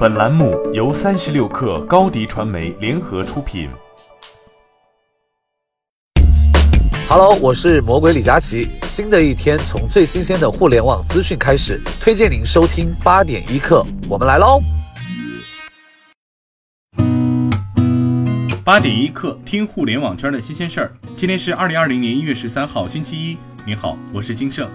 本栏目由三十六氪高低传媒联合出品。Hello，我是魔鬼李佳琦。新的一天从最新鲜的互联网资讯开始，推荐您收听八点一刻。我们来喽！八点一刻，听互联网圈的新鲜事儿。今天是二零二零年一月十三号，星期一。您好，我是金盛。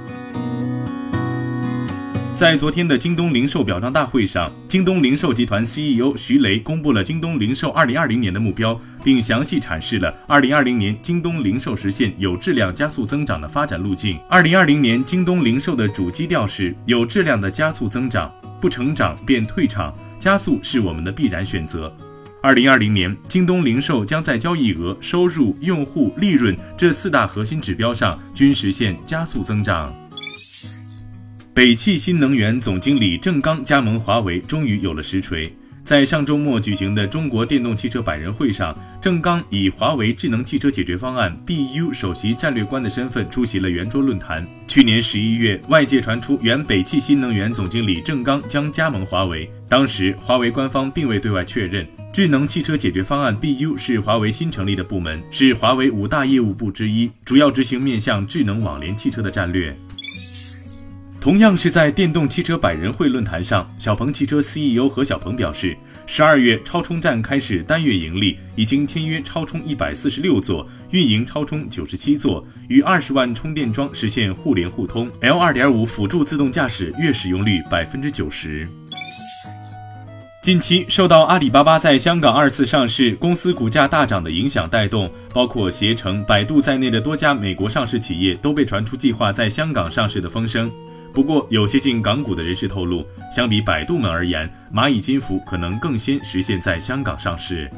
在昨天的京东零售表彰大会上，京东零售集团 CEO 徐雷公布了京东零售2020年的目标，并详细阐释了2020年京东零售实现有质量加速增长的发展路径。2020年京东零售的主基调是有质量的加速增长，不成长便退场，加速是我们的必然选择。2020年，京东零售将在交易额、收入、用户、利润这四大核心指标上均实现加速增长。北汽新能源总经理郑刚加盟华为，终于有了实锤。在上周末举行的中国电动汽车百人会上，郑刚以华为智能汽车解决方案 BU 首席战略官的身份出席了圆桌论坛。去年十一月，外界传出原北汽新能源总经理郑刚将加盟华为，当时华为官方并未对外确认。智能汽车解决方案 BU 是华为新成立的部门，是华为五大业务部之一，主要执行面向智能网联汽车的战略。同样是在电动汽车百人会论坛上，小鹏汽车 CEO 何小鹏表示，十二月超充站开始单月盈利，已经签约超充一百四十六座，运营超充九十七座，与二十万充电桩实现互联互通，L 二点五辅助自动驾驶月使用率百分之九十。近期受到阿里巴巴在香港二次上市、公司股价大涨的影响带动，包括携程、百度在内的多家美国上市企业都被传出计划在香港上市的风声。不过，有接近港股的人士透露，相比百度们而言，蚂蚁金服可能更先实现在香港上市。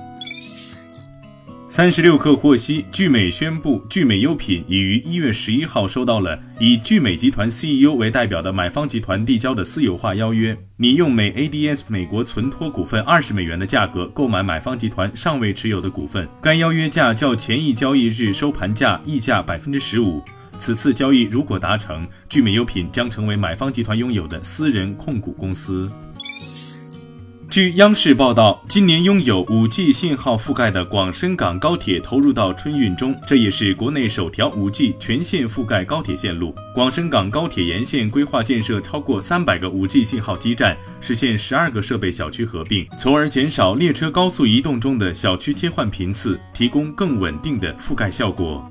三十六氪获悉，聚美宣布，聚美优品已于一月十一号收到了以聚美集团 CEO 为代表的买方集团递交的私有化邀约，拟用美 ADS 美国存托股份二十美元的价格购买买方集团尚未持有的股份。该邀约价较前一交易日收盘价溢价百分之十五。此次交易如果达成，聚美优品将成为买方集团拥有的私人控股公司。据央视报道，今年拥有 5G 信号覆盖的广深港高铁投入到春运中，这也是国内首条 5G 全线覆盖高铁线路。广深港高铁沿线规划建设超过三百个 5G 信号基站，实现十二个设备小区合并，从而减少列车高速移动中的小区切换频次，提供更稳定的覆盖效果。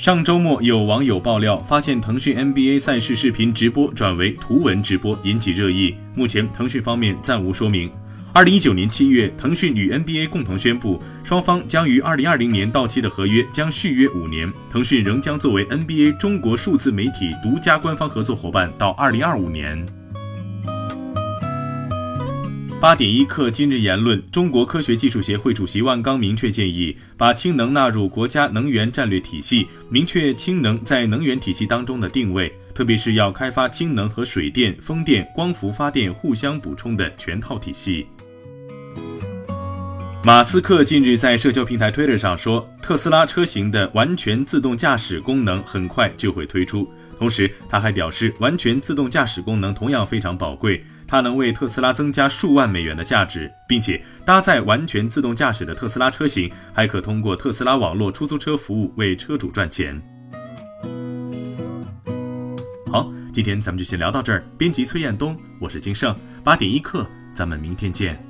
上周末，有网友爆料发现腾讯 NBA 赛事视频直播转为图文直播，引起热议。目前，腾讯方面暂无说明。二零一九年七月，腾讯与 NBA 共同宣布，双方将于二零二零年到期的合约将续约五年，腾讯仍将作为 NBA 中国数字媒体独家官方合作伙伴到二零二五年。八点一刻，今日言论：中国科学技术协会主席万钢明确建议，把氢能纳入国家能源战略体系，明确氢能在能源体系当中的定位，特别是要开发氢能和水电、风电、光伏发电互相补充的全套体系。马斯克近日在社交平台 Twitter 上说，特斯拉车型的完全自动驾驶功能很快就会推出，同时他还表示，完全自动驾驶功能同样非常宝贵。它能为特斯拉增加数万美元的价值，并且搭载完全自动驾驶的特斯拉车型还可通过特斯拉网络出租车服务为车主赚钱。好，今天咱们就先聊到这儿。编辑崔彦东，我是金盛，八点一刻，咱们明天见。